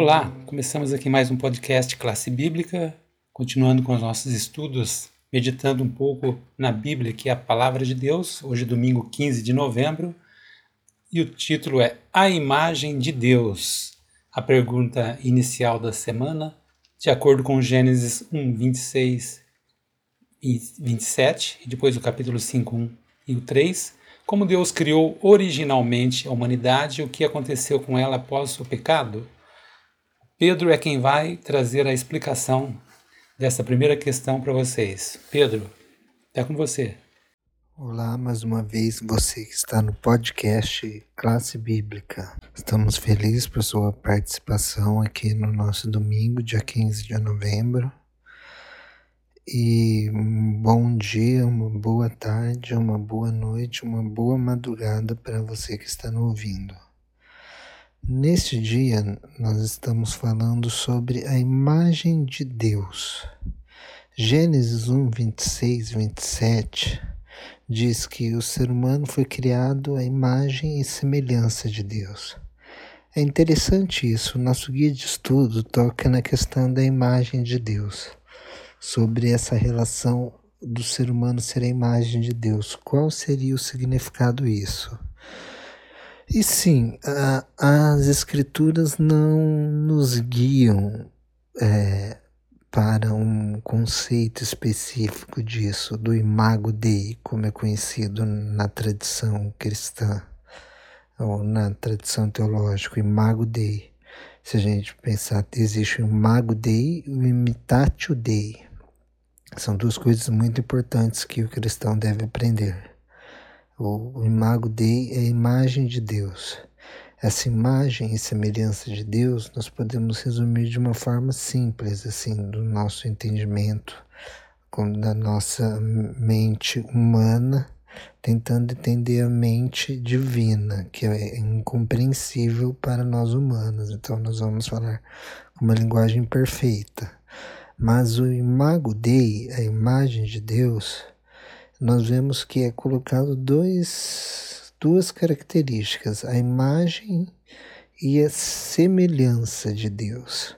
Olá, começamos aqui mais um podcast Classe Bíblica, continuando com os nossos estudos, meditando um pouco na Bíblia, que é a Palavra de Deus, hoje domingo 15 de novembro, e o título é A Imagem de Deus. A pergunta inicial da semana, de acordo com Gênesis 1, 26 e 27, e depois o capítulo 5, 1 e o 3, como Deus criou originalmente a humanidade e o que aconteceu com ela após o pecado? Pedro é quem vai trazer a explicação dessa primeira questão para vocês. Pedro, é com você. Olá, mais uma vez você que está no podcast Classe Bíblica. Estamos felizes por sua participação aqui no nosso domingo, dia 15 de novembro. E um bom dia, uma boa tarde, uma boa noite, uma boa madrugada para você que está nos ouvindo. Neste dia, nós estamos falando sobre a imagem de Deus. Gênesis 1, 26 27 diz que o ser humano foi criado à imagem e semelhança de Deus. É interessante isso, nosso guia de estudo toca na questão da imagem de Deus sobre essa relação do ser humano ser a imagem de Deus. Qual seria o significado disso? E sim, a, as escrituras não nos guiam é, para um conceito específico disso, do imago Dei, como é conhecido na tradição cristã, ou na tradição teológica, imago Dei. Se a gente pensar, existe o imago Dei e o imitatio Dei. São duas coisas muito importantes que o cristão deve aprender. O, imago Dei é a imagem de Deus. Essa imagem e semelhança de Deus nós podemos resumir de uma forma simples, assim, do nosso entendimento, da nossa mente humana, tentando entender a mente divina, que é incompreensível para nós humanos. Então, nós vamos falar com uma linguagem perfeita. Mas o imago Dei, a imagem de Deus, nós vemos que é colocado dois, duas características, a imagem e a semelhança de Deus.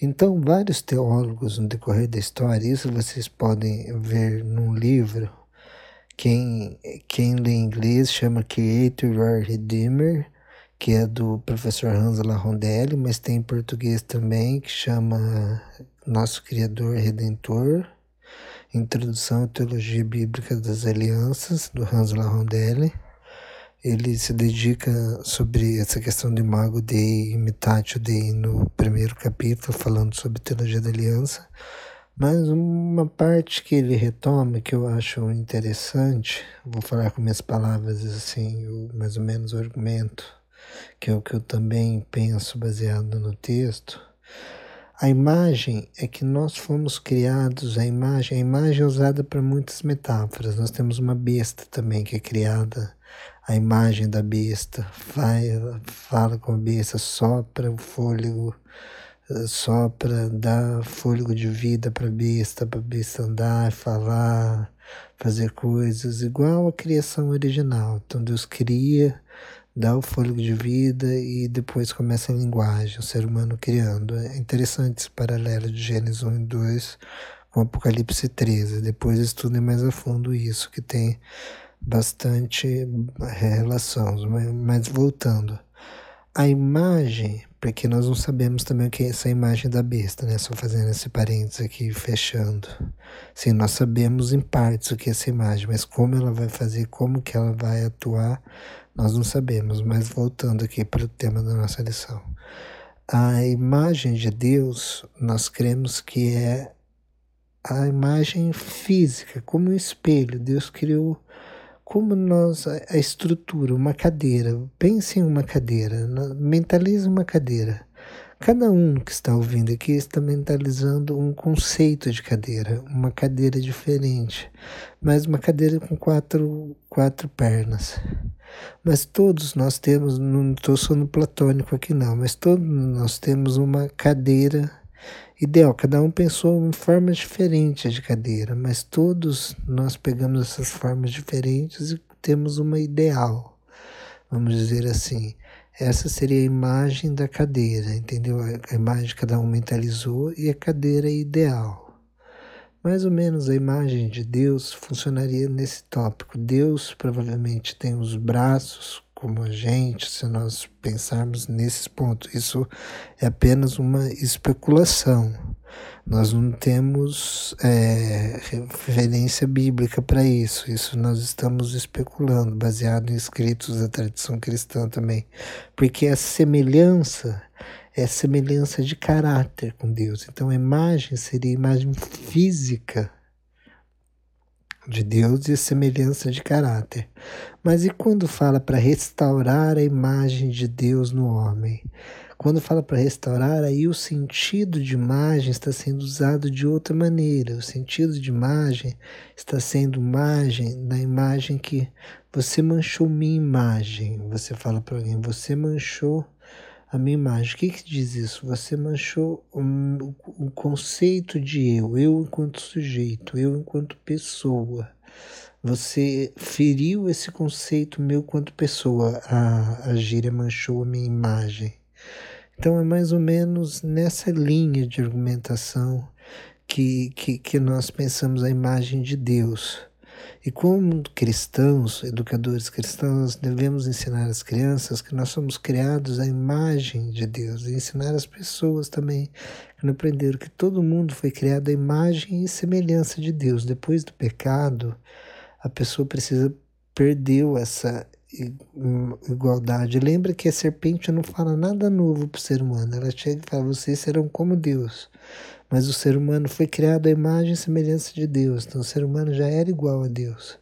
Então, vários teólogos no decorrer da história, isso vocês podem ver num livro, quem, quem lê inglês chama Creator or Redeemer, que é do professor Hans Rondelli, mas tem em português também, que chama Nosso Criador Redentor, Introdução à Teologia Bíblica das Alianças, do Hans Rondelli. Ele se dedica sobre essa questão de Mago Dei, Imitatio Dei, no primeiro capítulo, falando sobre Teologia da Aliança. Mas uma parte que ele retoma, que eu acho interessante, vou falar com minhas palavras assim, mais ou menos o argumento, que é o que eu também penso baseado no texto, a imagem é que nós fomos criados, a imagem, a imagem é usada para muitas metáforas. Nós temos uma besta também que é criada, a imagem da besta, fala, fala com a besta, sopra o fôlego, sopra, dá fôlego de vida para a besta, para a besta andar, falar, fazer coisas, igual a criação original. Então Deus cria dá o fôlego de vida e depois começa a linguagem, o ser humano criando. É interessante esse paralelo de Gênesis 1 e 2 com Apocalipse 13. Depois estudem mais a fundo isso, que tem bastante relação. Mas voltando, a imagem, porque nós não sabemos também o que é essa imagem da besta, né? Só fazendo esse parênteses aqui, fechando. Sim, nós sabemos em partes o que é essa imagem, mas como ela vai fazer, como que ela vai atuar, nós não sabemos, mas voltando aqui para o tema da nossa lição. A imagem de Deus, nós cremos que é a imagem física, como um espelho. Deus criou como nós a estrutura, uma cadeira. Pense em uma cadeira, mentalize uma cadeira. Cada um que está ouvindo aqui está mentalizando um conceito de cadeira, uma cadeira diferente, mas uma cadeira com quatro, quatro pernas. Mas todos nós temos, não estou sendo platônico aqui não, mas todos nós temos uma cadeira ideal. Cada um pensou em formas diferentes de cadeira, mas todos nós pegamos essas formas diferentes e temos uma ideal. vamos dizer assim. Essa seria a imagem da cadeira, entendeu? A imagem que cada um mentalizou e a cadeira ideal. Mais ou menos a imagem de Deus funcionaria nesse tópico. Deus provavelmente tem os braços como a gente, se nós pensarmos nesses pontos. Isso é apenas uma especulação. Nós não temos é, referência bíblica para isso. Isso nós estamos especulando, baseado em escritos da tradição cristã também. Porque a semelhança é semelhança de caráter com Deus. Então a imagem seria a imagem física de Deus e semelhança de caráter. Mas e quando fala para restaurar a imagem de Deus no homem? Quando fala para restaurar, aí o sentido de imagem está sendo usado de outra maneira. O sentido de imagem está sendo imagem da imagem que você manchou minha imagem. Você fala para alguém, você manchou a minha imagem. O que, que diz isso? Você manchou o, o, o conceito de eu, eu enquanto sujeito, eu enquanto pessoa. Você feriu esse conceito meu quanto pessoa. A, a gíria manchou a minha imagem. Então é mais ou menos nessa linha de argumentação que, que, que nós pensamos a imagem de Deus. E como cristãos, educadores cristãos, devemos ensinar as crianças que nós somos criados à imagem de Deus e ensinar as pessoas também que não aprenderam que todo mundo foi criado à imagem e semelhança de Deus. Depois do pecado, a pessoa precisa perdeu essa igualdade. Lembra que a serpente não fala nada novo para o ser humano. Ela chega e fala: vocês serão como Deus. Mas o ser humano foi criado à imagem e semelhança de Deus. Então o ser humano já era igual a Deus.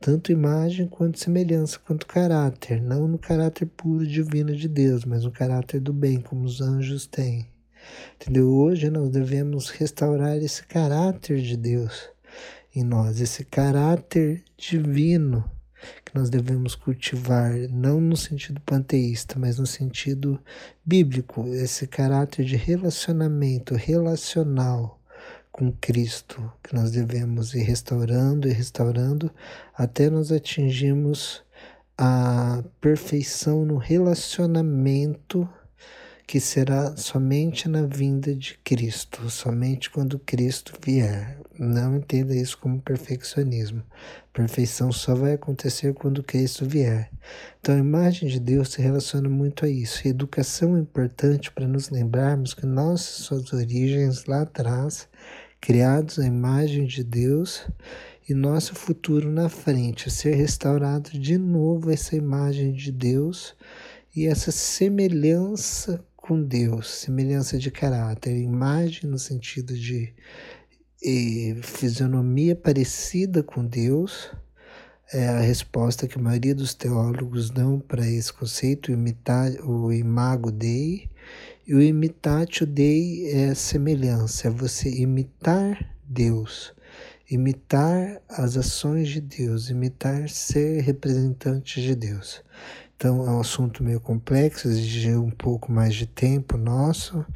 Tanto imagem quanto semelhança, quanto caráter. Não no caráter puro divino de Deus, mas no caráter do bem, como os anjos têm. Entendeu? Hoje nós devemos restaurar esse caráter de Deus em nós, esse caráter divino que nós devemos cultivar, não no sentido panteísta, mas no sentido bíblico, esse caráter de relacionamento relacional com Cristo, que nós devemos ir restaurando e restaurando até nós atingirmos a perfeição no relacionamento que será somente na vinda de Cristo, somente quando Cristo vier. Não entenda isso como perfeccionismo. Perfeição só vai acontecer quando Cristo vier. Então a imagem de Deus se relaciona muito a isso. E educação é importante para nos lembrarmos que nossas origens lá atrás, criados à imagem de Deus, e nosso futuro na frente, ser restaurado de novo essa imagem de Deus e essa semelhança com Deus, semelhança de caráter, imagem no sentido de eh, fisionomia parecida com Deus, é a resposta que a maioria dos teólogos dão para esse conceito, imitar o imago Dei, e o imitatio Dei é semelhança, é você imitar Deus, imitar as ações de Deus, imitar ser representante de Deus. Então é um assunto meio complexo, exige um pouco mais de tempo nosso,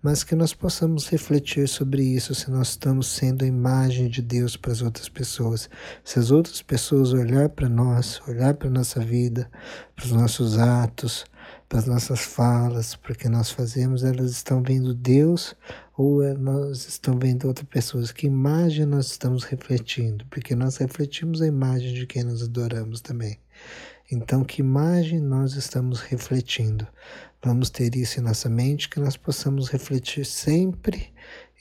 mas que nós possamos refletir sobre isso, se nós estamos sendo a imagem de Deus para as outras pessoas. Se as outras pessoas olhar para nós, olhar para a nossa vida, para os nossos atos, para as nossas falas, para o que nós fazemos, elas estão vendo Deus ou é, nós estamos vendo outras pessoas. Que imagem nós estamos refletindo? Porque nós refletimos a imagem de quem nós adoramos também. Então, que imagem nós estamos refletindo? Vamos ter isso em nossa mente, que nós possamos refletir sempre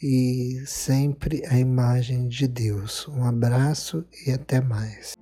e sempre a imagem de Deus. Um abraço e até mais.